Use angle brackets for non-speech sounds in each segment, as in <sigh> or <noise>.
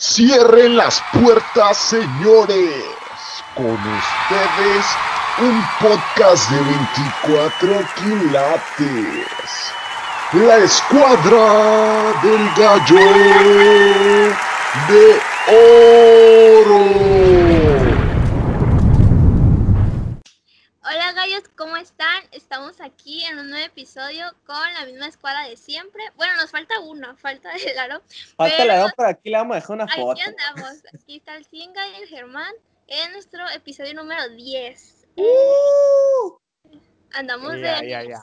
Cierren las puertas, señores. Con ustedes, un podcast de 24 quilates. La escuadra del gallo de oro. Hola gallos, ¿cómo están? Estamos aquí en un nuevo episodio con la misma escuadra de siempre. Bueno, nos falta uno, <laughs> falta el aro. Falta la edad, pero aquí le vamos a dejar una Aquí foto. andamos. Aquí está el Singa y el Germán en nuestro episodio número 10. ¡Uh! Andamos Ya, de, ya, ya.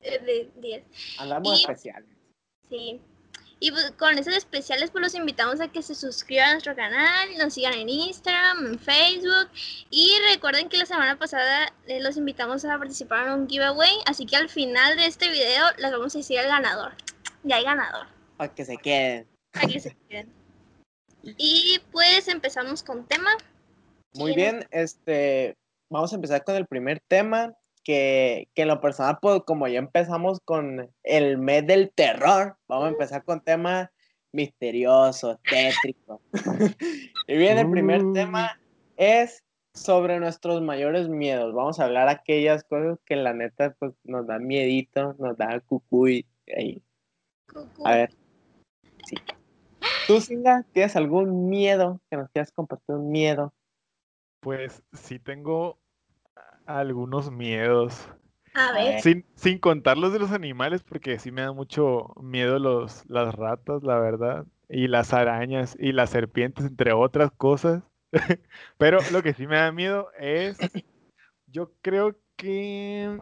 eh, de 10. Andamos Y- especiales. Sí. Y pues, con esos especiales, pues los invitamos a que se suscriban a nuestro canal, nos sigan en Instagram, en Facebook. Y recuerden que la semana pasada eh, los invitamos a participar en un giveaway. Así que al final de este video les vamos a decir el ganador. Ya hay ganador. Para que se queden. Para que se queden. Y pues empezamos con tema. Muy ¿Quién- bien, este, vamos a empezar con el primer tema, que, que en lo personal, pues como ya empezamos con el mes del terror, vamos a empezar con temas misteriosos, tétricos. <laughs> y bien, el primer tema es sobre nuestros mayores miedos. Vamos a hablar aquellas cosas que la neta, pues nos da miedito, nos da cucuy. ahí. A ver. Sí. ¿Tú, Singa, tienes algún miedo que nos quieras compartir? Un miedo. Pues sí tengo algunos miedos. A ver. Sin, sin contar los de los animales, porque sí me da mucho miedo los, las ratas, la verdad. Y las arañas y las serpientes, entre otras cosas. <laughs> Pero lo que sí me da miedo es, yo creo que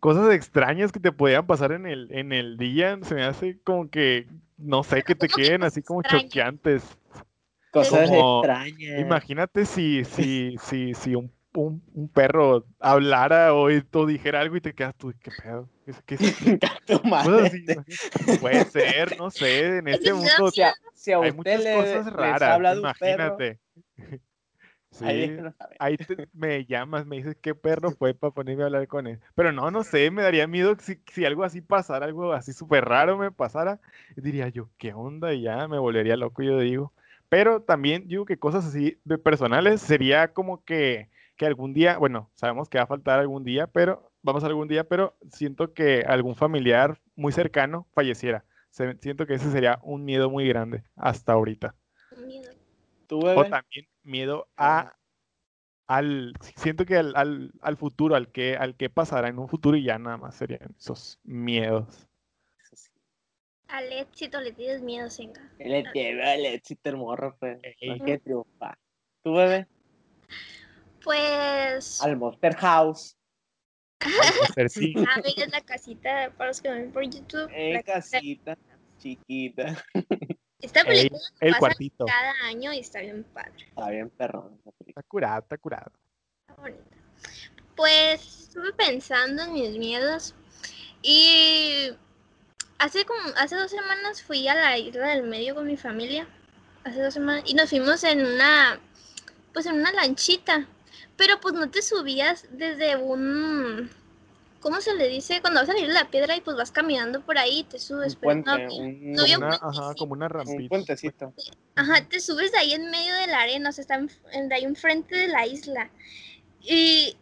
cosas extrañas que te podían pasar en el, en el día, se me hace como que, no sé, que te ¿Cómo que queden así como choqueantes. Cosas Como- extrañas. Imagínate si, <laughs> si, si, si un, un, un perro hablara o, o dijera algo y te quedas tú, ¿qué pedo? ¿Qué, qué <laughs> madre. así, imagínate. Puede ser, no sé, en este mundo Si a, si a hay usted muchas le, cosas raras, perro, imagínate. <laughs> ahí Sí, ahí te- me llamas, me dices qué perro fue <laughs> para ponerme a hablar con él. Pero no, no sé, me daría miedo si, si algo así pasara, algo así súper raro me pasara, diría yo, ¿qué onda? Y ya me volvería loco, yo digo. Pero también digo que cosas así de personales sería como que, que algún día, bueno, sabemos que va a faltar algún día, pero vamos a algún día, pero siento que algún familiar muy cercano falleciera. Se- siento que ese sería un miedo muy grande hasta ahorita. Miedo. ¿Tú, O también miedo a al siento que al, al, al futuro, al que al que pasará en un futuro y ya nada más serían esos miedos. Al éxito le tienes miedo, Singa. Le lleva el éxito el morro, pues. Hay que triunfar. ¿Tú, bebé? Pues. Al Monster House. Sí, <laughs> Ah, mira la casita para los que ven por YouTube. Eh, la casita. casita chiquita. <laughs> Esta película el pasa cuartito. cada año y está bien padre. Está bien, película. Está curado, está curado. Está bonita. Pues estuve pensando en mis miedos y hace como hace dos semanas fui a la isla del medio con mi familia. Hace dos semanas y nos fuimos en una pues en una lanchita, pero pues no te subías desde un ¿cómo se le dice? Cuando vas a salir de la piedra y pues vas caminando por ahí y te Un subes, pero puente, no, un, no había un Una, ajá, puentecito. como una un rampita. puentecito. Ajá, te subes de ahí en medio de la arena, o sea, está en- en- de ahí enfrente de la isla. Y,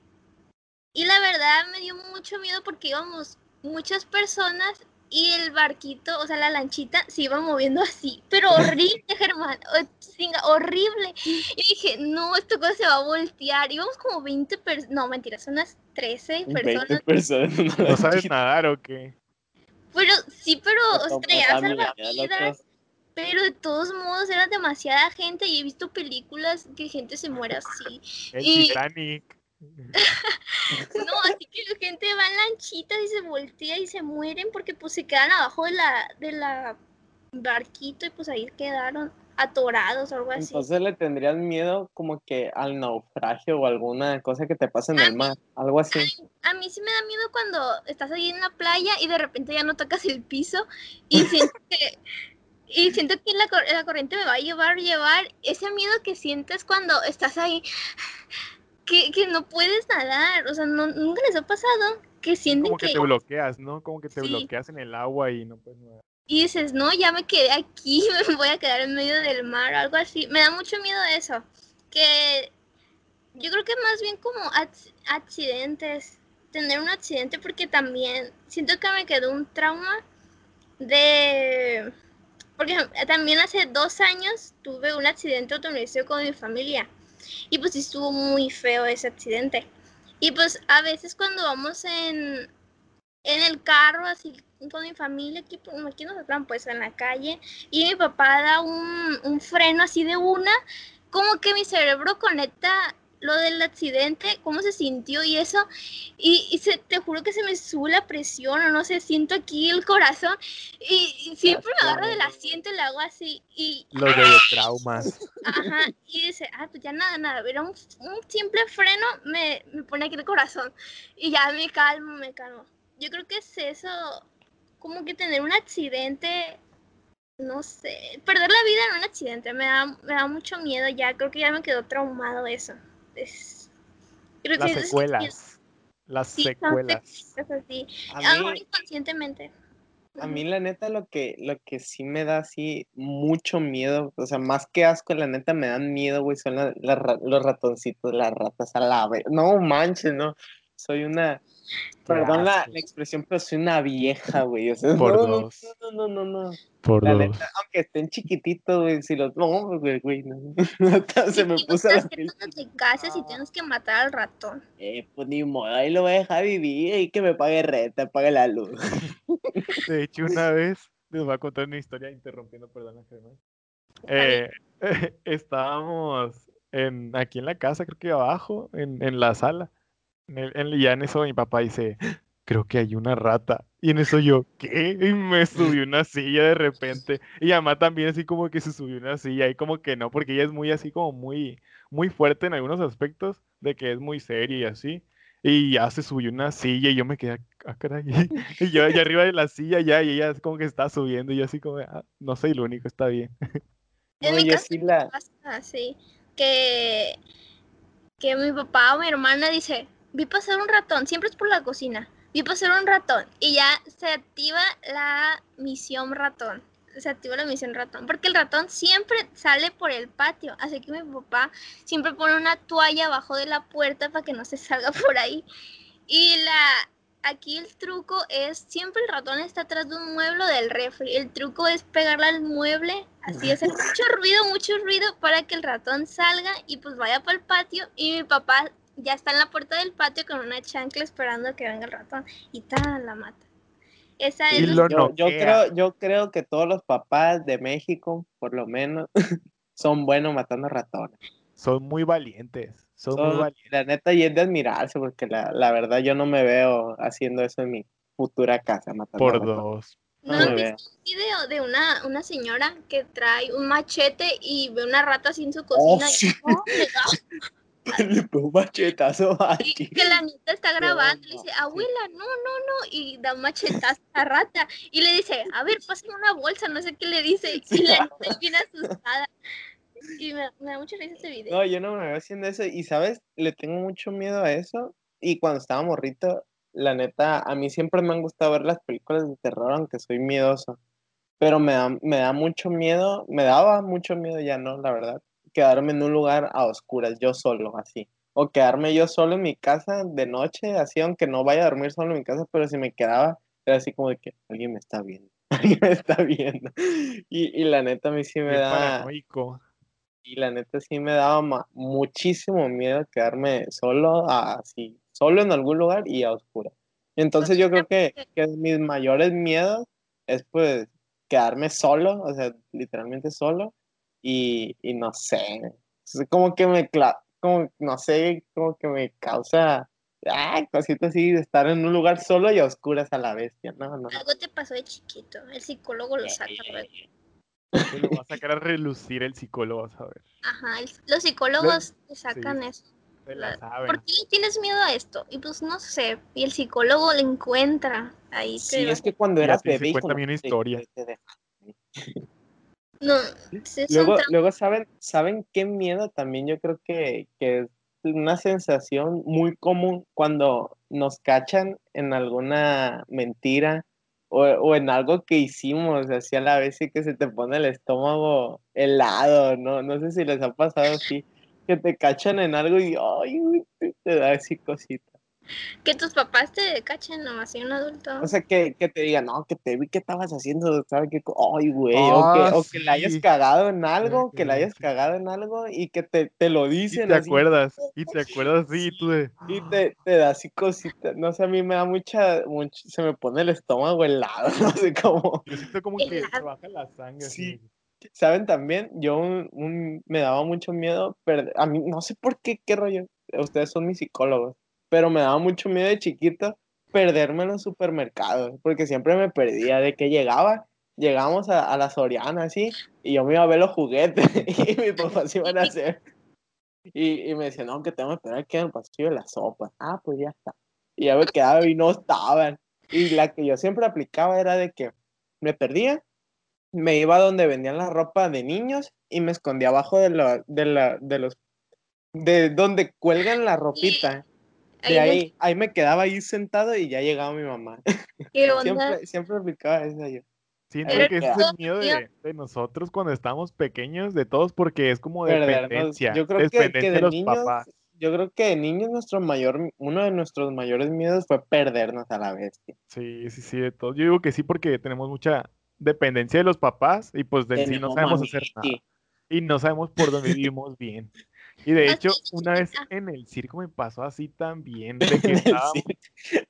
y la verdad me dio mucho miedo porque íbamos muchas personas y el barquito, o sea, la lanchita se iba moviendo así, pero <laughs> horrible, Germán, horrible. Y dije, no, esta cosa se va a voltear. Íbamos como 20 personas, no, mentira, son unas 13 20 personas. personas. en una ¿No sabes nadar o qué? Pero sí, pero, miedo, salvavidas. Pero de todos modos era demasiada gente y he visto películas que gente se muere así. El Y- Titanic. <laughs> No, así que la gente va en lanchitas y se voltea y se mueren porque pues se quedan abajo de la, de la barquito y pues ahí quedaron atorados o algo así. Entonces le tendrías miedo como que al naufragio o alguna cosa que te pase en el mar, algo así. A mí sí me da miedo cuando estás ahí en la playa y de repente ya no tocas el piso y <laughs> siento que y siento que la, cor- la corriente me va a llevar, llevar ese miedo que sientes cuando estás ahí que, que no puedes nadar, o sea, no, nunca les ha pasado que sienten Como que que te bloqueas, ¿no? Como que te Sí. bloqueas en el agua y no puedes nadar. y dices, no, ya me quedé aquí, <laughs> me voy a quedar en medio del mar o algo así. Me da mucho miedo eso. Que yo creo que más bien como accidentes, tener un accidente porque también siento que me quedó un trauma de... Porque también hace dos años tuve un accidente automovilístico con mi familia y pues estuvo muy feo ese accidente. Y pues a veces cuando vamos en, en el carro, así con mi familia, aquí, aquí nosotros pues en la calle, y mi papá da un, un freno así de una, como que mi cerebro conecta lo del accidente, cómo se sintió y eso, y, se, te juro que se me sube la presión, o no sé, siento aquí el corazón, y, siempre me agarro del asiento y le hago así, y... Los de traumas. Ajá, y dice, ah, pues ya nada, nada, pero un, un simple freno me, me pone aquí el corazón, y ya me calmo, me calmo. Yo creo que es eso, como que tener un accidente no sé, perder la vida en un accidente me da, me da mucho miedo ya, creo que ya me quedó traumado eso las secuelas. las secuelas. A mí, inconscientemente. A mí la neta lo que, lo que sí me da así mucho miedo, o sea, más que asco, la neta me dan miedo, güey, son los ratoncitos, las ratas a la vez. No manches, no. Soy una, Perdón la, expresión, pero soy una vieja, güey. O sea, Por no, dos. no, no, no, no, no. Por la dos. Neta, aunque estén chiquititos, güey, si los. No, güey, güey. No. <laughs> Se me puso la piel. te cases y tienes que matar al ratón. Eh, pues ni modo, ahí lo voy a dejar vivir y que me pague renta, pague la luz. <laughs> De hecho, una vez les voy a contar una historia interrumpiendo, perdón, Germán. Eh, <laughs> estábamos en, aquí en la casa, creo que abajo, en, en la sala en, ya en eso mi papá dice, creo que hay una rata. Y en eso yo, ¿qué? Y me subí una silla de repente. Y mamá también así como que se subió una silla y como que no, porque ella es muy así como muy, muy fuerte en algunos aspectos, de que es muy seria y así. Y ya se subió una silla y yo me quedé, ah, caray. <laughs> Y yo allá arriba de la silla ya, y ella es como que está subiendo y yo así como, ah, no soy el único, está bien. <laughs> En mi casa la... así, que, que mi papá o mi hermana dice, vi pasar un ratón, siempre es por la cocina, vi pasar un ratón y ya se activa la misión ratón. Se activa la misión ratón, porque el ratón siempre sale por el patio, así que mi papá siempre pone una toalla abajo de la puerta para que no se salga <laughs> por ahí. Y la, aquí el truco es, siempre el ratón está atrás de un mueble del refri. El truco es pegarle al mueble, así hacer <laughs> mucho ruido, mucho ruido para que el ratón salga y pues vaya para el patio. Y mi papá ya está en la puerta del patio con una chancla esperando a que venga el ratón y tal, la mata. Esa es yo, yo, creo, yo creo que todos los papás de México, por lo menos, <laughs> son buenos matando ratones. Son muy valientes. Son, muy valientes. La neta, y es de admirarse, porque la, la, verdad yo no me veo haciendo eso en mi futura casa. Matando por dos. ¿No visto un video de una, una señora que trae un machete y ve una rata así en su oh, cocina? y, <laughs> le un machetazo Y que la nieta está grabando, le dice, abuela, no, no, no, y da un machetazo a la rata, y le dice, a ver, pásame una bolsa, no sé qué le dice, <laughs> y la nieta es bien asustada. Y me, da mucha risa ese video. No, yo no me veo haciendo eso, y sabes, le tengo mucho miedo a eso, y cuando estaba morrito, la neta, a mí siempre me han gustado ver las películas de terror, aunque soy miedoso, pero me da, me da mucho miedo, me daba mucho miedo ya, ¿no? La verdad quedarme en un lugar a oscuras, yo solo, así. O quedarme yo solo en mi casa de noche, así, aunque no vaya a dormir solo en mi casa, pero si me quedaba, era así como de que alguien me está viendo, <laughs> alguien me está viendo. Y, y la neta a mí sí me da... Y la neta sí me daba muchísimo miedo quedarme solo, así, solo en algún lugar y a oscuras. Entonces yo creo que, que mis mayores miedos es pues quedarme solo, o sea, literalmente solo, y, y no sé, como que me, como, no sé, como que me causa, ay, cositas así de estar en un lugar solo y a oscuras a la bestia, no, no. Algo te pasó de chiquito, el psicólogo lo saca Lo va a sacar a relucir el psicólogo, vas a ver. Ajá, los psicólogos te sacan eso. ¿Por qué tienes miedo a esto? Y pues no sé, y el psicólogo le encuentra ahí. Sí, es que cuando era bebé... Cuéntame una historia. No, luego, luego saben, saben qué miedo también yo creo que, que es una sensación muy común cuando nos cachan en alguna mentira o, o en algo que hicimos, así a la vez y que se te pone el estómago helado, ¿no? No sé si les ha pasado así, que te cachan en algo y ay, te da así cosita. Que tus papás te cachen nomás, así un adulto. O sea, que, que te digan, no, que te vi que estabas haciendo, ¿sabes qué? Ay, güey, o, Ah, que, o que la hayas sí. cagado en algo, que que la hayas cagado en algo y que te, te lo Y dicen te así. acuerdas, y te <laughs> acuerdas, sí, y tú de... Y te, te da así cosita, no sé, a mí me da mucha, mucho- se me pone el estómago helado, <laughs> no sé cómo. Yo siento como que se Helado. baja la sangre. Sí. así. ¿Saben también? Yo un, un- me daba mucho miedo, perder, a mí no sé por qué, qué rollo, ustedes son mis psicólogos, pero me daba mucho miedo de chiquito perderme en los supermercados, porque siempre me perdía, de que llegaba, llegamos a, a la Soriana, así, y yo me iba a ver los juguetes, <laughs> y mis papás iban a hacer, y, y me decían, no, que tengo que esperar aquí en el pasillo de la sopa, ah, pues ya está, y ya me quedaba y no estaban, y la que yo siempre aplicaba era de que me perdía, me iba donde vendían la ropa de niños y me escondía abajo de, la, de, la, de los de donde cuelgan la ropita. De Ahí ahí, ahí me quedaba ahí sentado y ya llegaba mi mamá. <laughs> ¿Qué onda? Siempre, siempre aplicaba eso yo. Siento Pero que ese es el miedo de, de nosotros cuando estábamos pequeños, de todos, porque es como dependencia. Yo creo que, que dependencia de de los niños, papás. yo creo que de niños nuestro mayor, uno de nuestros mayores miedos fue perdernos a la bestia. Sí, sí, sí, de todos. Yo digo que sí porque tenemos mucha dependencia de los papás y pues de en sí no sabemos hacer nada. Y no sabemos por dónde vivimos bien. Y de hecho, una vez en el circo me pasó así también, de <laughs> que Él sigue-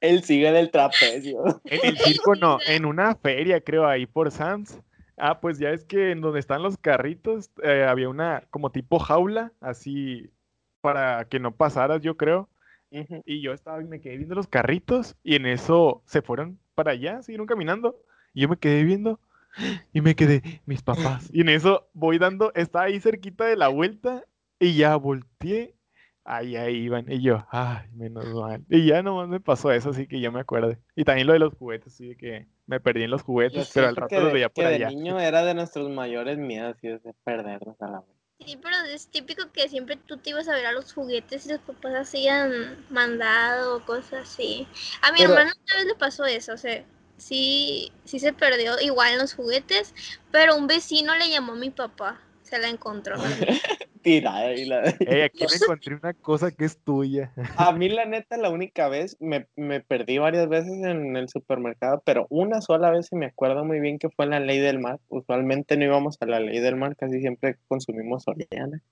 Él sigue del trapecio. en el circo, no, <laughs> en una feria, creo, ahí por Sam's. Ah, pues ya es que en donde están los carritos eh, había una como tipo jaula, así para que no pasaras, yo creo. Ujú. Y yo estaba y me quedé viendo los carritos y en eso se fueron para allá, siguieron caminando. Y yo me quedé viendo y me quedé, mis papás. Y en eso voy dando, estaba ahí cerquita de la vuelta y ya volteé. Ahí, ahí iban. Y yo, ay, menos mal. Y ya nomás me pasó eso, así que ya me acuerdo. Y también lo de los juguetes, sí, de que me perdí en los Yo juguetes, pero al rato los veía por allá. niño era de nuestros mayores miedos, y de perdernos a la vez. Sí, pero es típico que siempre tú te ibas a ver a los juguetes y los papás hacían mandado o cosas así. A mi Pero- hermano una vez le pasó eso, o sea, sí, sí se perdió igual en los juguetes, pero un vecino le llamó a mi papá, se la encontró. <laughs> Tirada y la... <laughs> Ey, aquí me <laughs> encontré una cosa que es tuya. A mí, la neta, la única vez, me, me perdí varias veces en el supermercado, pero una sola vez, y me acuerdo muy bien que fue en la Ley del Mar. Usualmente no íbamos a la Ley del Mar, casi siempre consumimos Soriana.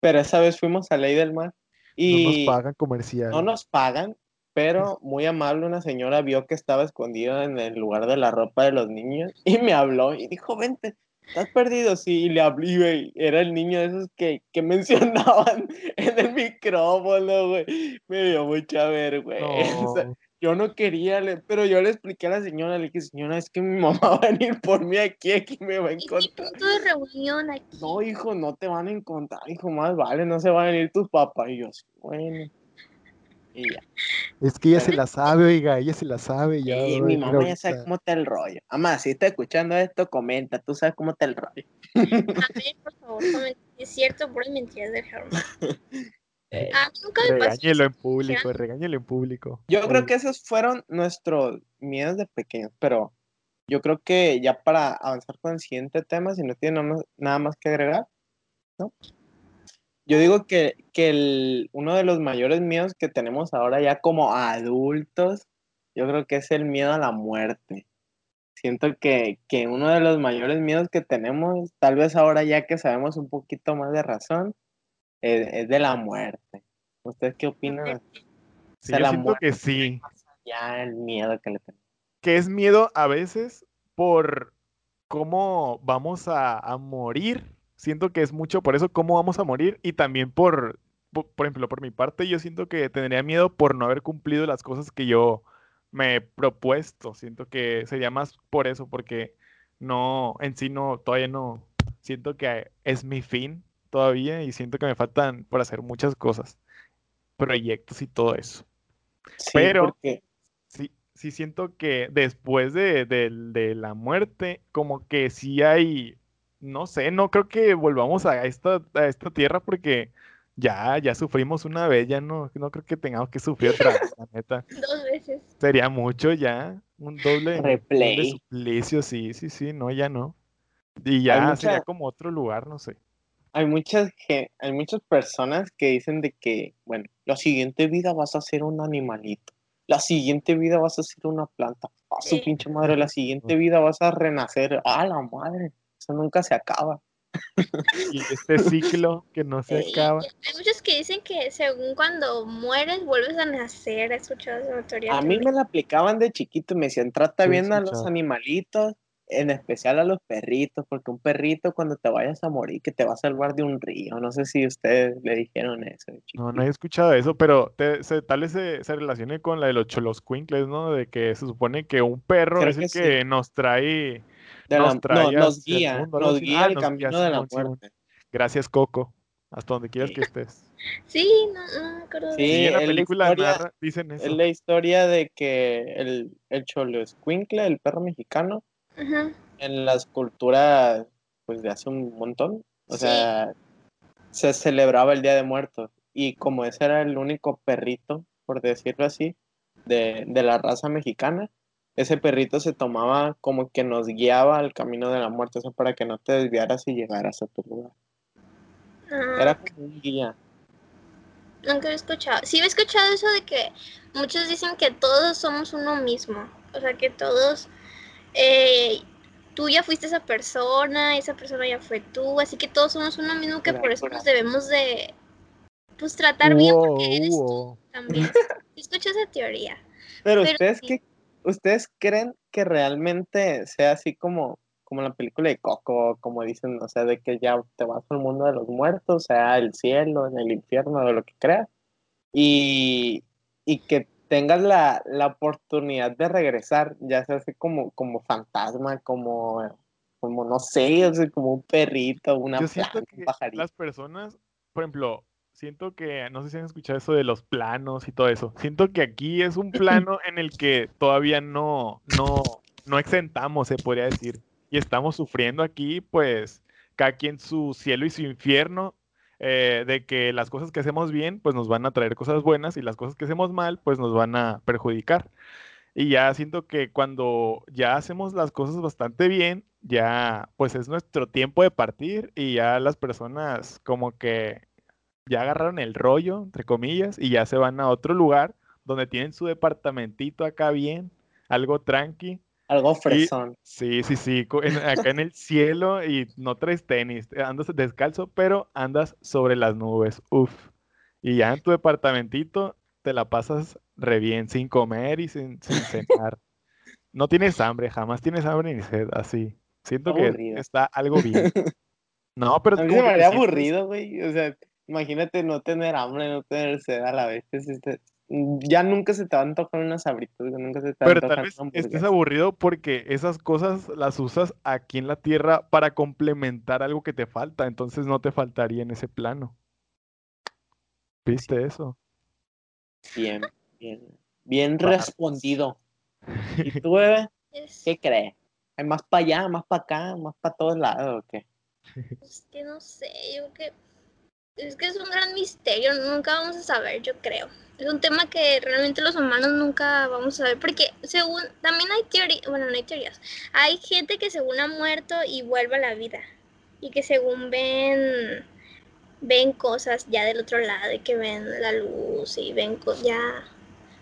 Pero esa vez fuimos a Ley del Mar No nos y pagan comercial. no nos pagan, pero muy amable una señora vio que estaba escondida en el lugar de la ropa de los niños y me habló y dijo, vente, ¿estás perdido? Sí, y le hablé, güey, era el niño de esos que, que <laughs> mencionaban en el micrófono, güey. Me dio mucha vergüenza. No. Yo no quería, le- pero yo le expliqué a la señora, le dije, señora, es que mi <laughs> mamá va a venir por mí aquí, aquí me va a encontrar. punto de reunión aquí. No, hijo, no te van a encontrar, hijo, más vale, no se van a venir tus papás. Y yo, "Sí, bueno. Y ya. Es que ella se la sabe, oiga, ella se la sabe ya. A mi mamá ya sabe cómo está el rollo. Mamá, si está escuchando esto, comenta, tú sabes cómo está el rollo. A ver, por favor, comente si es cierto, por mentiras de Germán. <laughs> Eh, Ah, nunca me pasó. Regáñelo en público, regáñelo en público. Yo creo que esos fueron nuestros miedos de pequeños, pero yo creo que ya para avanzar con el siguiente tema, si no tiene nada más, nada más que agregar, ¿no? Yo digo que, que el- uno de los mayores miedos que tenemos ahora ya como adultos, yo creo que es el miedo a la muerte. Siento que, que uno de los mayores miedos que tenemos, tal vez ahora ya que sabemos un poquito más de razón, es, es de la muerte. ¿Ustedes qué opinan? sí, sea, yo la siento que sí. Ya el miedo que le tenemos. que es miedo a veces por cómo vamos a, a morir. Siento que es mucho por eso cómo vamos a morir y también por, po- por, ejemplo, por mi parte, yo siento que tendría miedo por no haber cumplido las cosas que yo me he propuesto. Siento que sería más por eso, porque no, en sí no, todavía no, siento que es mi fin todavía y siento que me faltan por hacer muchas cosas, proyectos y todo eso. Sí, Pero- porque Sí, sí siento que después de, del- de la muerte, como que sí hay, no sé, no creo que volvamos a esta, a esta tierra porque Ya, ya sufrimos una vez, ya no, no creo que tengamos que sufrir otra vez, la neta. <laughs> Dos veces. Sería mucho ya, un doble, doble Replay. suplicio, sí, sí, sí, no, ya no. Y ya mucha- sería como otro lugar, no sé. Hay muchas, ge- hay muchas personas que dicen de que, bueno, la siguiente vida vas a ser un animalito. La siguiente vida vas a ser una planta. A su Sí. pinche madre, la siguiente vida vas a renacer. ¡Ah, la madre! Eso nunca se acaba. <laughs> Y este ciclo que no se Sí, acaba. Hay muchos que dicen que según cuando mueres vuelves a nacer. ¿Has escuchado esa teoría? A mí me la aplicaban de chiquito, me decían, trata Sí, he bien a los animalitos, en especial a los perritos, porque un perrito cuando te vayas a morir, que te va a salvar de un río. No sé si ustedes le dijeron eso de No, no he escuchado eso, pero te- se- tal vez se, se relacione con la de los choloscuincles, ¿no? De que se supone que un perro Creo es el que sí. que nos trae, De nos la- trae no, nos guía, mundo, nos guía Ah, el nos camino guía, de la Simón, Simón. muerte. Gracias, Coco. Hasta donde quieras Sí. que estés. Sí, no, no me acuerdo de Sí, Sí, en la es la película historia- narra- dicen eso. Es la historia de que el, el cholo escuincle, el perro mexicano, en las culturas pues de hace un montón, o Sí. sea, se celebraba el Día de Muertos y como ese era el único perrito, por decirlo así, de, de la raza mexicana, ese perrito se tomaba como que nos guiaba al camino de la muerte, o sea, para que no te desviaras y llegaras a tu lugar. Ah, Era como un guía. Nunca he escuchado. Sí he escuchado eso de que muchos dicen que todos somos uno mismo. O sea, que todos... eh, tú ya fuiste esa persona, esa persona ya fue tú, así que todos somos uno mismo que por eso nos debemos de... Pues tratar bien porque eres tú también. Sí <laughs> Escucho esa teoría. Pero, Pero ustedes sí. qué, ustedes creen que realmente sea así como, como la película de Coco, como dicen, o sea, de que ya te vas al mundo de los muertos, sea el cielo, en el infierno, de lo que creas, y, y que tengas la, la oportunidad de regresar, ya sea así como, como fantasma, como, como no sé, o sea, como un perrito, una Yo planta, siento un que pajarito. las personas, por ejemplo, siento que, no sé si han escuchado eso de los planos y todo eso. Siento que aquí es un plano en el que todavía no, no, no exentamos, se podría decir. Y estamos sufriendo aquí, pues, cada quien su cielo y su infierno, eh, de que las cosas que hacemos bien, pues nos van a traer cosas buenas y las cosas que hacemos mal, pues nos van a perjudicar. Y ya siento que cuando ya hacemos las cosas bastante bien, ya pues es nuestro tiempo de partir y ya las personas como que ya agarraron el rollo, entre comillas, y ya se van a otro lugar donde tienen su departamentito acá bien, algo tranqui. Algo fresón. Sí, sí, sí, en- acá en el cielo y no traes tenis, andas descalzo, pero andas sobre las nubes, uf. Y ya en tu departamentito te la pasas re bien, sin comer y sin, sin cenar. <laughs> No tienes hambre, jamás tienes hambre ni sed, así. Siento que está algo bien. <laughs> No, pero A mí me aburrido, güey. O sea, imagínate no tener hambre, no tener sed a la vez. Es este- Ya nunca se te va a antojar unas sabritas, nunca se te va a Pero tal vez estés aburrido porque esas cosas las usas aquí en la tierra para complementar algo que te falta, entonces no te faltaría en ese plano. ¿Viste eso? Bien, bien. Bien Vamos. respondido. <laughs> ¿Y tú, bebé? ¿Qué crees? ¿Hay más para allá, más para acá, más para todos lados o qué? es que no sé, yo creo que es que es un gran misterio, nunca vamos a saber, yo creo. Es un tema que realmente los humanos nunca vamos a saber, porque según, también hay teorías, bueno, no hay teorías, hay gente que según ha muerto y vuelve a la vida, y que según ven, ven cosas ya del otro lado, y que ven la luz, y ven ya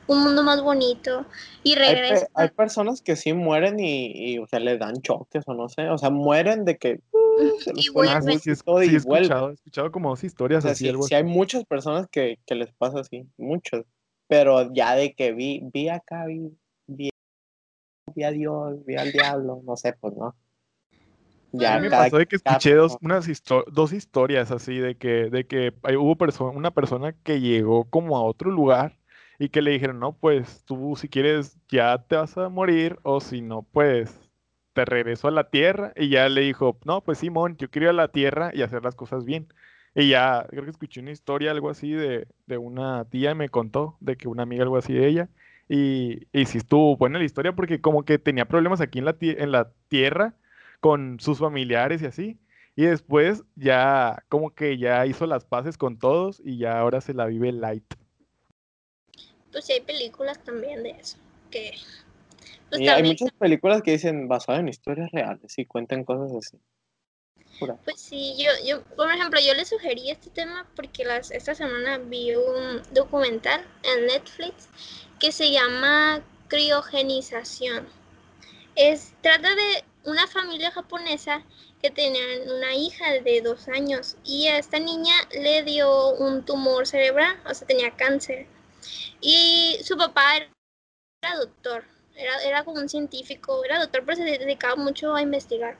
un mundo más bonito, y Hay, regresan. hay personas que sí mueren y, y, o sea, les dan choques o no sé. O sea, mueren de que uh, se les Y Ah, vuelven. sí, he vuelven. escuchado, he escuchado como dos O historias sea, así, sí, algo sí hay muchas personas que, que les pasa así, muchos. Pero ya de que vi, vi acá, vi, vi, vi a Dios, vi al diablo, no sé, pues no. Ya A mí me cada- pasó de que cada escuché dos, persona- unas histo- dos historias así de que, de que hay- hubo perso- una persona que llegó como a otro lugar y que le dijeron, no, pues tú si quieres ya te vas a morir o si no, pues te regreso a la tierra y ya le dijo, no, pues Simón, yo quiero ir a la tierra y hacer las cosas bien. Y ya, creo que escuché una historia, algo así de, de una tía me contó, de que una amiga, algo así de ella. Y, y sí estuvo buena la historia porque como que tenía problemas aquí en la, en la tierra con sus familiares y así. Y después ya como que ya hizo las paces con todos y ya ahora se la vive light. Pues sí hay películas también de eso. Que pues Y hay muchas películas que dicen basadas en historias reales y cuentan cosas así. Pura. pues sí, yo, yo, por ejemplo, yo le sugerí este tema porque las, esta semana vi un documental en Netflix que se llama Criogenización. Es, trata de una familia japonesa que tenían una hija de dos años y a esta niña le dio un tumor cerebral, o sea, tenía cáncer. Y su papá era, doctor, era, era como un científico, era doctor, pero se dedicaba mucho a investigar.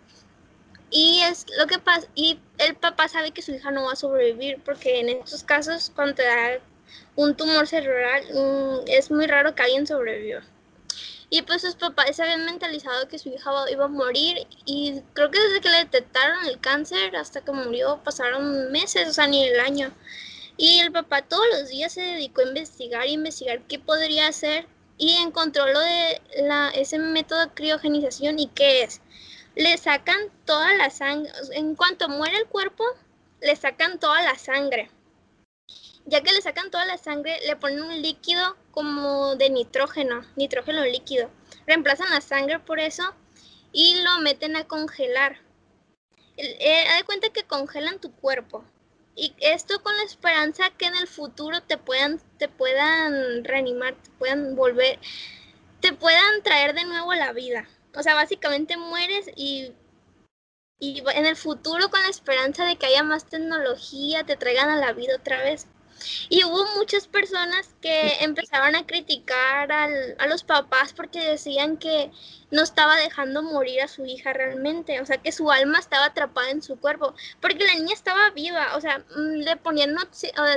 Y es lo que pasa, y el papá sabe que su hija no va a sobrevivir, porque en estos casos, cuando te da un tumor cerebral, mm, es muy raro que alguien sobreviva. Y pues sus papás se habían mentalizado que su hija iba a morir, y creo que desde que le detectaron el cáncer hasta que murió pasaron meses, o sea, ni el año. Y el papá todos los días se dedicó a investigar y investigar qué podría hacer, y encontró lo de la, ese método de criogenización, y qué es le sacan toda la sangre. En cuanto muere el cuerpo, le sacan toda la sangre. Ya que le sacan toda la sangre, le ponen un líquido como de nitrógeno, nitrógeno líquido. Reemplazan la sangre por eso y lo meten a congelar. El- eh, haz de cuenta que congelan tu cuerpo. Y esto con la esperanza que en el futuro te puedan, te puedan reanimar, te puedan volver, te puedan traer de nuevo la vida. O sea, básicamente mueres y, y en el futuro con la esperanza de que haya más tecnología, te traigan a la vida otra vez. Y hubo muchas personas que empezaron a criticar al- a los papás porque decían que no estaba dejando morir a su hija realmente, o sea, que su alma estaba atrapada en su cuerpo, porque la niña estaba viva, o sea, mm, le ponían,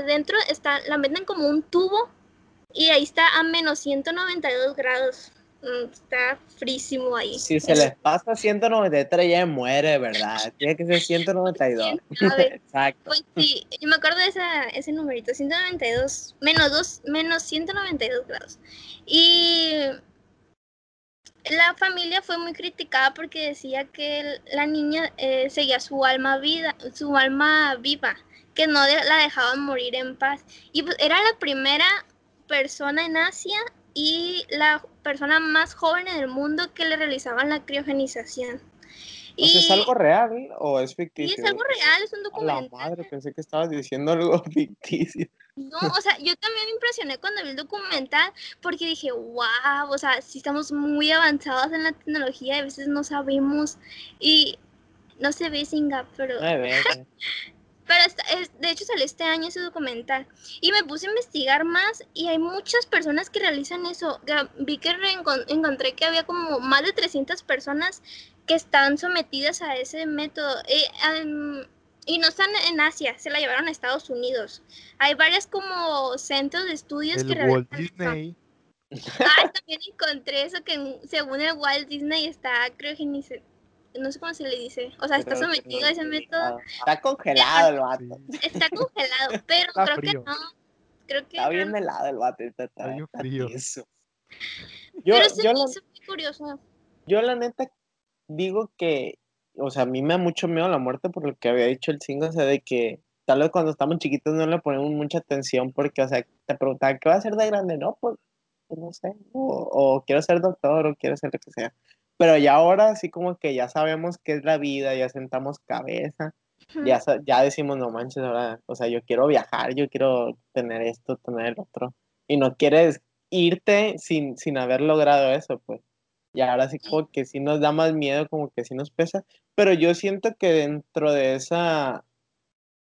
dentro está, la meten como un tubo y ahí está a menos 192 grados. Mm, Está frísimo ahí. Si se les <laughs> pasa 193 ya muere, ¿verdad? Tiene que ser 192. ¿Quién sabe? Exacto. Pues sí, yo me acuerdo de esa, ese numerito, 192, menos 2, menos 192 grados. Y la familia fue muy criticada porque decía que la niña eh, seguía su alma vida, su alma viva, que no de- la dejaban morir en paz. Y pues era la primera persona en Asia y la persona más joven en el mundo que le realizaban la criogenización. Sea, ¿Es algo real o es sí, ficticio? es algo real, es un A la documental. madre, pensé que estabas diciendo algo <laughs> ficticio. No, o sea, yo también me impresioné cuando vi el documental porque dije, wow, o sea, sí estamos muy avanzados en la tecnología, a veces no sabemos y no se ve Singa, pero, Ay. <laughs> pero está- es- de hecho salió este año ese documental y me puse a investigar más y hay muchas personas que realizan eso. Vi que encontré que había como más de 300 personas que están sometidas a ese método. Eh, y no están en Asia, se la llevaron a Estados Unidos. Hay varias como centros de estudios que El Walt realizan eso. Disney. Ah, también encontré eso que según el Walt Disney está criogenizado. No sé cómo se le dice. O sea, está sometido a ese método. Está congelado el vato. Está congelado, <laughs> pero Está creo frío. que no. Creo que Está bien no. helado el vato. Está, está, Está bien está frío. tieso. Yo, pero se yo, me la, hizo muy curioso. yo la neta digo que, o sea, a mí me da mucho miedo la muerte por lo que había dicho el cingo, o sea, de que tal vez cuando estamos chiquitos no le ponemos mucha atención porque, o sea, te preguntaban, ¿qué va a ser de grande? No, pues, pues, no sé, o, o quiero ser doctor o quiero ser lo que sea. Pero ya ahora sí como que ya sabemos qué es la vida, ya sentamos cabeza, ya, ya decimos, no manches, ahora, o sea, yo quiero viajar, yo quiero tener esto, tener el otro. Y no quieres irte sin, sin haber logrado eso, pues. Y ahora sí como que sí nos da más miedo, como que sí nos pesa. Pero yo siento que dentro de esa,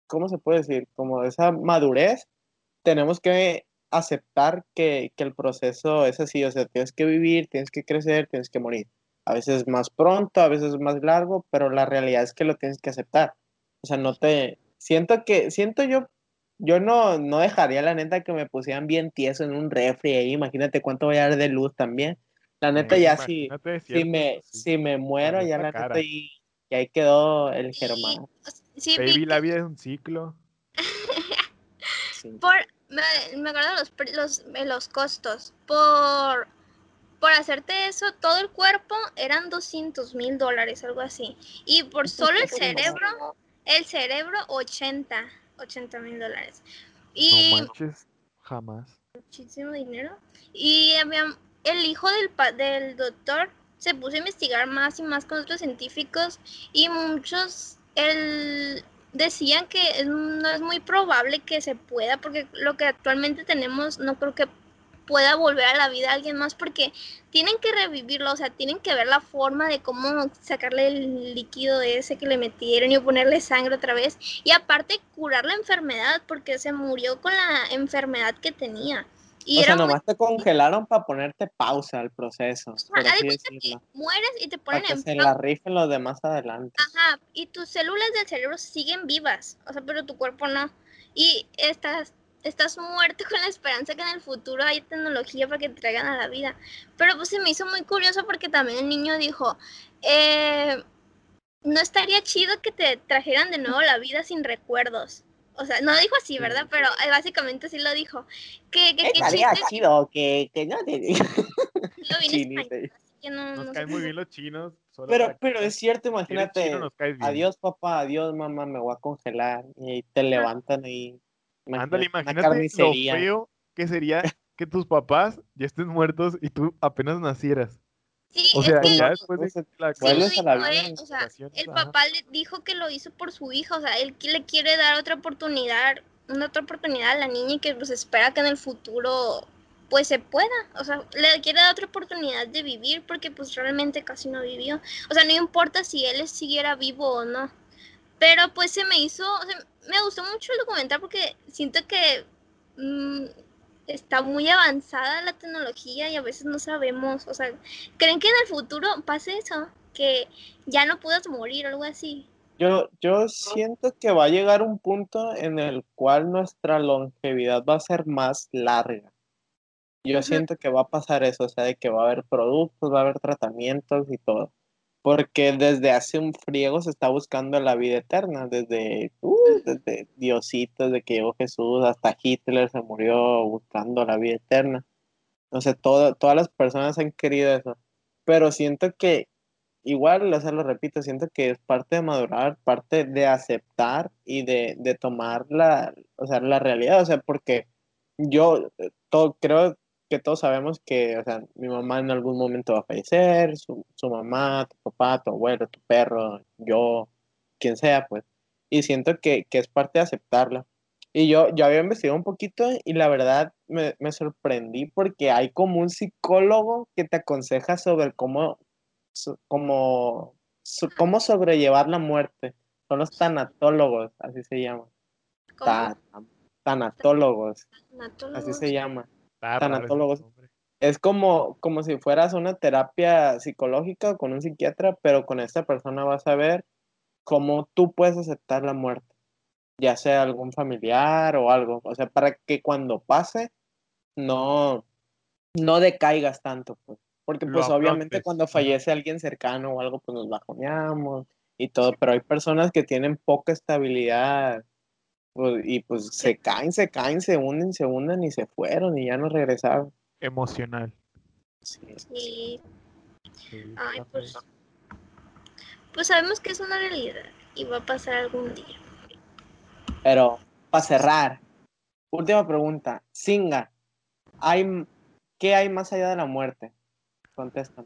¿cómo se puede decir? Como de esa madurez, tenemos que aceptar que, que el proceso es así, o sea, tienes que vivir, tienes que crecer, tienes que morir. A veces más pronto, a veces más largo, pero la realidad es que lo tienes que aceptar. O sea, no te... Siento que, siento yo, yo no, no dejaría la neta que me pusieran bien tieso en un refri ahí, imagínate cuánto voy a dar de luz también. La neta ya si cierto, me, sí. si me muero, ya la neta cara. ahí, y ahí quedó el germán. sí, Baby, la vida es un ciclo. Sí. <laughs> por, me, me acuerdo de los, los, de los costos. Por por hacerte eso, todo el cuerpo eran 200 mil dólares, algo así. Y por solo el cerebro, el cerebro 80, 80 mil dólares. Y No manches, jamás. muchísimo dinero. Y había- el hijo del, pa- del doctor se puso a investigar más y más con otros científicos y muchos el, decían que no es muy probable que se pueda porque lo que actualmente tenemos no creo que pueda volver a la vida a alguien más porque tienen que revivirlo, o sea, tienen que ver la forma de cómo sacarle el líquido ese que le metieron y ponerle sangre otra vez y aparte curar la enfermedad porque se murió con la enfermedad que tenía. Y o sea, muy- nomás te congelaron para ponerte pausa al proceso, de cuenta que mueres y te Para ponen que en se la rifen los demás adelante. Ajá, y tus células del cerebro siguen vivas, o sea, pero tu cuerpo no. Y estás, estás muerto con la esperanza que en el futuro haya tecnología para que te traigan a la vida. Pero pues se me hizo muy curioso porque también el niño dijo, eh, no estaría chido que te trajeran de nuevo la vida sin recuerdos. O sea, no dijo así, ¿verdad? Pero eh, básicamente sí lo dijo. Que, que, que Estaría chiste, chido que, que no te lo vi en que no, Nos no caen sé. muy bien los chinos. solo Pero, pero es cierto, imagínate. chino. Adiós, papá, adiós, mamá, me voy a congelar. Y te levantan ahí. Ándale, imagínate lo feo que sería que tus papás ya estén muertos y tú apenas nacieras. Sí, O es sea, que... ya después de que la Sí lo la ¿eh? O sea, el ajá. papá le dijo que lo hizo por su hija, o sea, él le quiere dar otra oportunidad, una otra oportunidad a la niña y que pues espera que en el futuro pues se pueda, o sea, le quiere dar otra oportunidad de vivir porque pues realmente casi no vivió, o sea, no importa si él siguiera vivo o no, pero pues se me hizo, o sea, me gustó mucho el documental porque siento que mm, está muy avanzada la tecnología y a veces no sabemos, o sea, ¿creen que en el futuro pase eso? Que ya no puedas morir o algo así. Yo, yo siento que va a llegar un punto en el cual nuestra longevidad va a ser más larga. Yo siento que va a pasar eso, o sea, de que va a haber productos, va a haber tratamientos y todo. Porque desde hace un friego se está buscando la vida eterna, desde, uh, desde Diosito, desde que llegó Jesús, hasta Hitler se murió buscando la vida eterna. No sé, todas las personas han querido eso. Pero siento que igual, o sea, lo repito, siento que es parte de madurar, parte de aceptar y de, de tomar la, o sea, la realidad, o sea, porque yo eh, todo, creo que todos sabemos que, o sea, mi mamá en algún momento va a fallecer, su, su mamá, tu papá, tu abuelo, tu perro, yo, quien sea, pues, y siento que, que es parte de aceptarla. Y yo, yo había investigado un poquito y la verdad me, me sorprendí porque hay como un psicólogo que te aconseja sobre cómo so- como so- cómo sobrellevar la muerte. Son los tanatólogos, así se Ta- tanatólogos, así se llama. Tanatólogos. Es como, como si fueras una terapia psicológica con un psiquiatra, pero con esta persona vas a ver cómo tú puedes aceptar la muerte, ya sea algún familiar o algo. O sea, para que cuando pase no, no decaigas tanto, pues. Porque Lo pues obviamente cuando fallece alguien cercano o algo, pues nos bajoneamos y todo, pero hay personas que tienen poca estabilidad pues, y pues se caen, se caen, se unen, se unen y se fueron y ya no regresaron. Emocional. Sí. Y, Sí, ay, pues, pues sabemos que es una realidad y va a pasar algún día. Pero para cerrar, última pregunta, Singa, ¿hay, ¿qué hay más allá de la muerte? Contesta.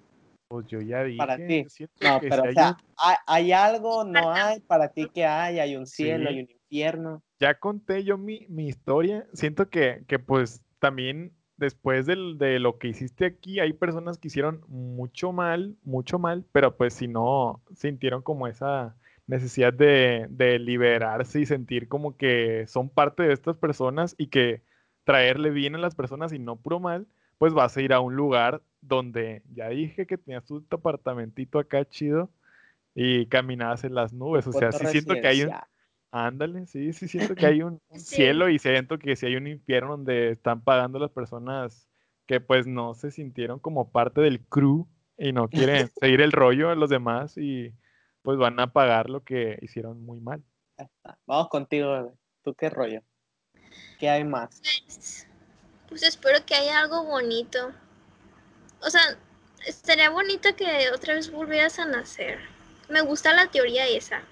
Pues yo ya dije. Para ti. No, pero si o hay sea, un- ¿hay, hay algo? ¿No hay? ¿Para ti qué hay? ¿Hay un cielo? Sí. ¿Hay un infierno? Ya conté yo mi, mi historia. Siento que, que pues también después del- de lo que hiciste aquí, hay personas que hicieron mucho mal, mucho mal, pero pues si no sintieron como esa necesidad de, de liberarse y sentir como que son parte de estas personas y que traerle bien a las personas y no puro mal, pues vas a ir a un lugar donde ya dije que tenías tu apartamentito acá chido y caminabas en las nubes. O sea, sí siento que hay un. Ándale, sí, sí siento que hay <clears throat> un, un Sí. cielo y siento que sí hay un infierno donde están pagando las personas que pues no se sintieron como parte del crew y no quieren <laughs> seguir el rollo de los demás y pues van a pagar lo que hicieron muy mal. Vamos contigo, bebé. ¿Tú qué rollo? ¿Qué hay más? Pues, pues espero que haya algo bonito. o sea, estaría bonito que otra vez volvieras a nacer. Me gusta la teoría esa,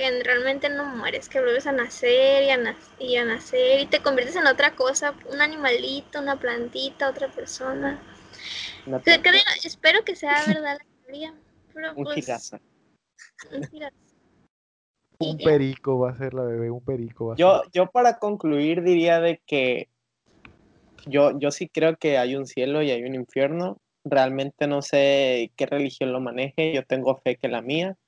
que realmente no mueres, que vuelves a nacer y a, nac- y a nacer y te conviertes en otra cosa, un animalito, una plantita, otra persona. Creo- espero que sea verdad la teoría, pero <laughs> un pues, un <laughs> perico va a ser la bebé, un perico va a Yo, ser. yo para concluir diría de que yo, yo sí creo que hay un cielo y hay un infierno. Realmente no sé qué religión lo maneje, yo tengo fe que la mía,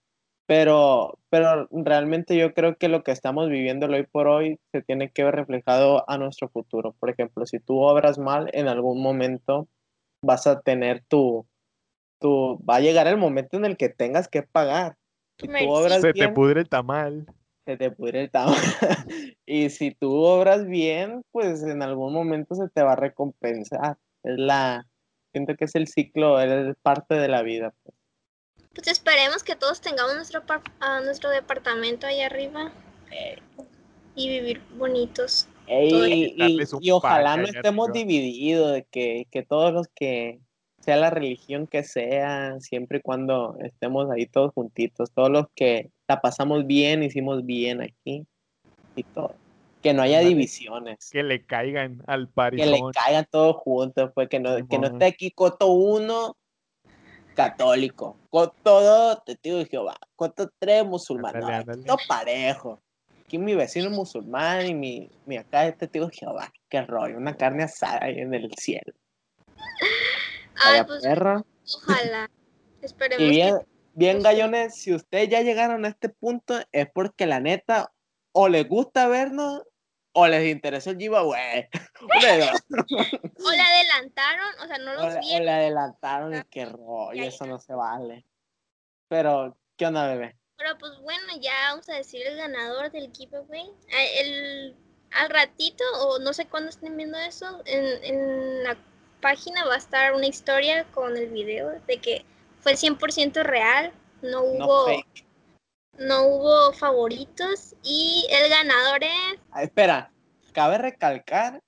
pero, pero realmente yo creo que lo que estamos viviendo hoy por hoy se tiene que ver reflejado a nuestro futuro. Por ejemplo, si tú obras mal, en algún momento vas a tener tu, tu, va a llegar el momento en el que tengas que pagar. Si tú obras Se te bien, pudre el tamal. se te pudre el tamal. <laughs> y si tú obras bien, pues en algún momento se te va a recompensar. Es la, siento que es el ciclo, es parte de la vida. pues. Pues esperemos que todos tengamos nuestro, ah, nuestro departamento ahí arriba y vivir bonitos. Ey, y, ojalá no allá estemos arriba. divididos, de que, que todos los que, sea la religión que sea, siempre y cuando estemos ahí todos juntitos, todos los que la pasamos bien, hicimos bien aquí y todo. Que no haya divisiones. Que le caigan al que le parizón. caigan todos juntos, pues que no, que no esté aquí Coto 1 católico, Coto 2 testigo de Jehová, Coto 3 musulmán, Ándale, no, ándale. todo parejo. Aquí mi vecino es musulmán y mi, mi acá es testigo de Jehová, qué rollo, una carne asada ahí en el cielo. Ay, Vaya pues perra. ojalá. <laughs> Esperemos Y bien, que bien pues, gallones, si ustedes ya llegaron a este punto es porque la neta o les gusta vernos o les interesó el giveaway. <laughs> <laughs> O le adelantaron, o sea, no O los le, o vieron. le adelantaron y qué rollo, Ya, eso no se vale. Pero, ¿qué onda, bebé? Pero pues bueno, ya vamos a decir el ganador del giveaway. Ah, El, al ratito, o no sé cuándo estén viendo eso, en, en la página va a estar una historia con el video de que fue 100% real, no No hubo, fake. No hubo favoritos y el ganador es... Ah, espera, cabe recalcar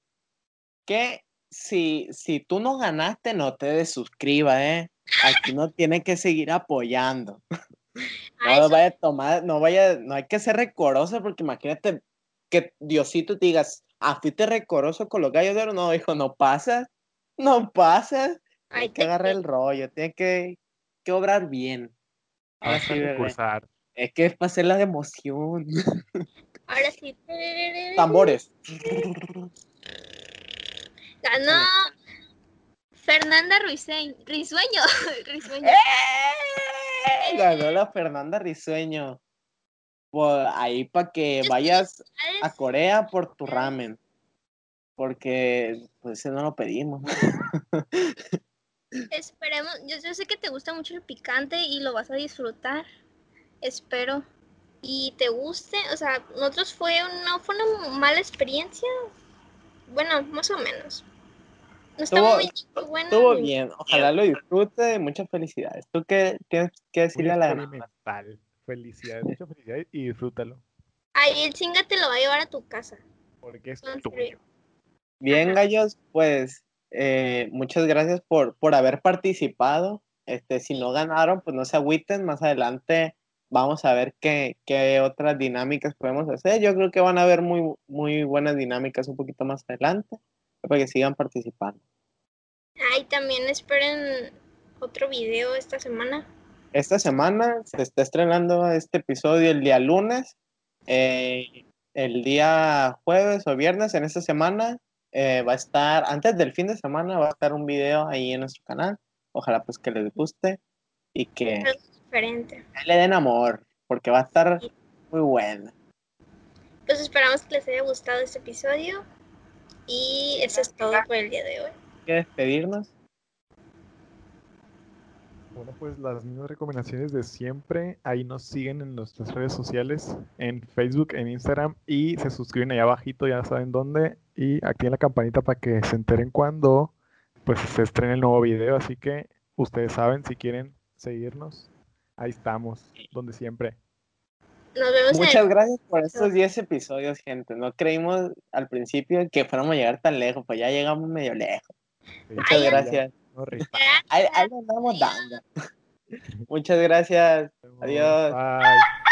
que si, si tú no ganaste, no te desuscribas, ¿eh? Aquí no tiene que seguir apoyando. Ah, <laughs> No vaya a tomar, no vaya, no hay que ser recoroso porque imagínate que Diosito te digas, ah, fuiste recoroso con los gallos de oro. No, hijo, no pasas, no pasas. ahí Hay que agarrar el rollo, tiene que, que obrar bien. Ahora sí, recursar. Es que es para hacer la de emoción. <laughs> Ahora sí. Tambores. Ganó Fernanda Ruiseño. Risueño. <laughs> Risueño. ¡Eh! Ganó la Fernanda Risueño. Por ahí para que vayas a Corea por tu ramen. Porque pues ese no lo pedimos. <laughs> Esperemos, yo, yo sé que te gusta mucho el picante y lo vas a disfrutar. Espero. Y te guste, o sea, nosotros fue una, fue una mala experiencia. Bueno, más o menos. No Estuvo- muy bueno. Estuvo bien. Ojalá lo disfrute. Muchas felicidades. ¿Tú qué tienes que decirle a la experimental. Felicidades, muchas felicidades y disfrútalo. Ahí el chinga te lo va a llevar a tu casa. Porque es En tuyo. serio. Bien, Ajá. gallos, pues eh, muchas gracias por, por haber participado. Este, si no ganaron, pues no se agüiten. Más adelante vamos a ver qué, qué otras dinámicas podemos hacer. Yo creo que van a haber muy, muy buenas dinámicas un poquito más adelante para que sigan participando. Ahí también esperen otro video esta semana. Esta semana se está estrenando este episodio el día lunes. eh, el día jueves o viernes en esta semana eh, va a estar, antes del fin de semana va a estar un video ahí en nuestro canal. Ojalá pues que les guste y que diferente. le den amor, porque va a estar muy bueno. Pues esperamos que les haya gustado este episodio. Y eso es todo por el día de hoy. Que despedirnos. Bueno, pues las mismas recomendaciones de siempre. Ahí nos siguen en nuestras redes sociales, en Facebook, en Instagram y se suscriben ahí abajito, ya saben dónde. Y activen la campanita para que se enteren cuando pues se estrene el nuevo video. Así que ustedes saben si quieren seguirnos. Ahí estamos, donde siempre. Nos vemos en Muchas el gracias por estos 10 episodios, gente. No creímos al principio que fuéramos a llegar tan lejos, pues ya llegamos medio lejos. Sí, Muchas Ay, gracias. Ahí, andamos dando. Muchas gracias. Adiós. Bye.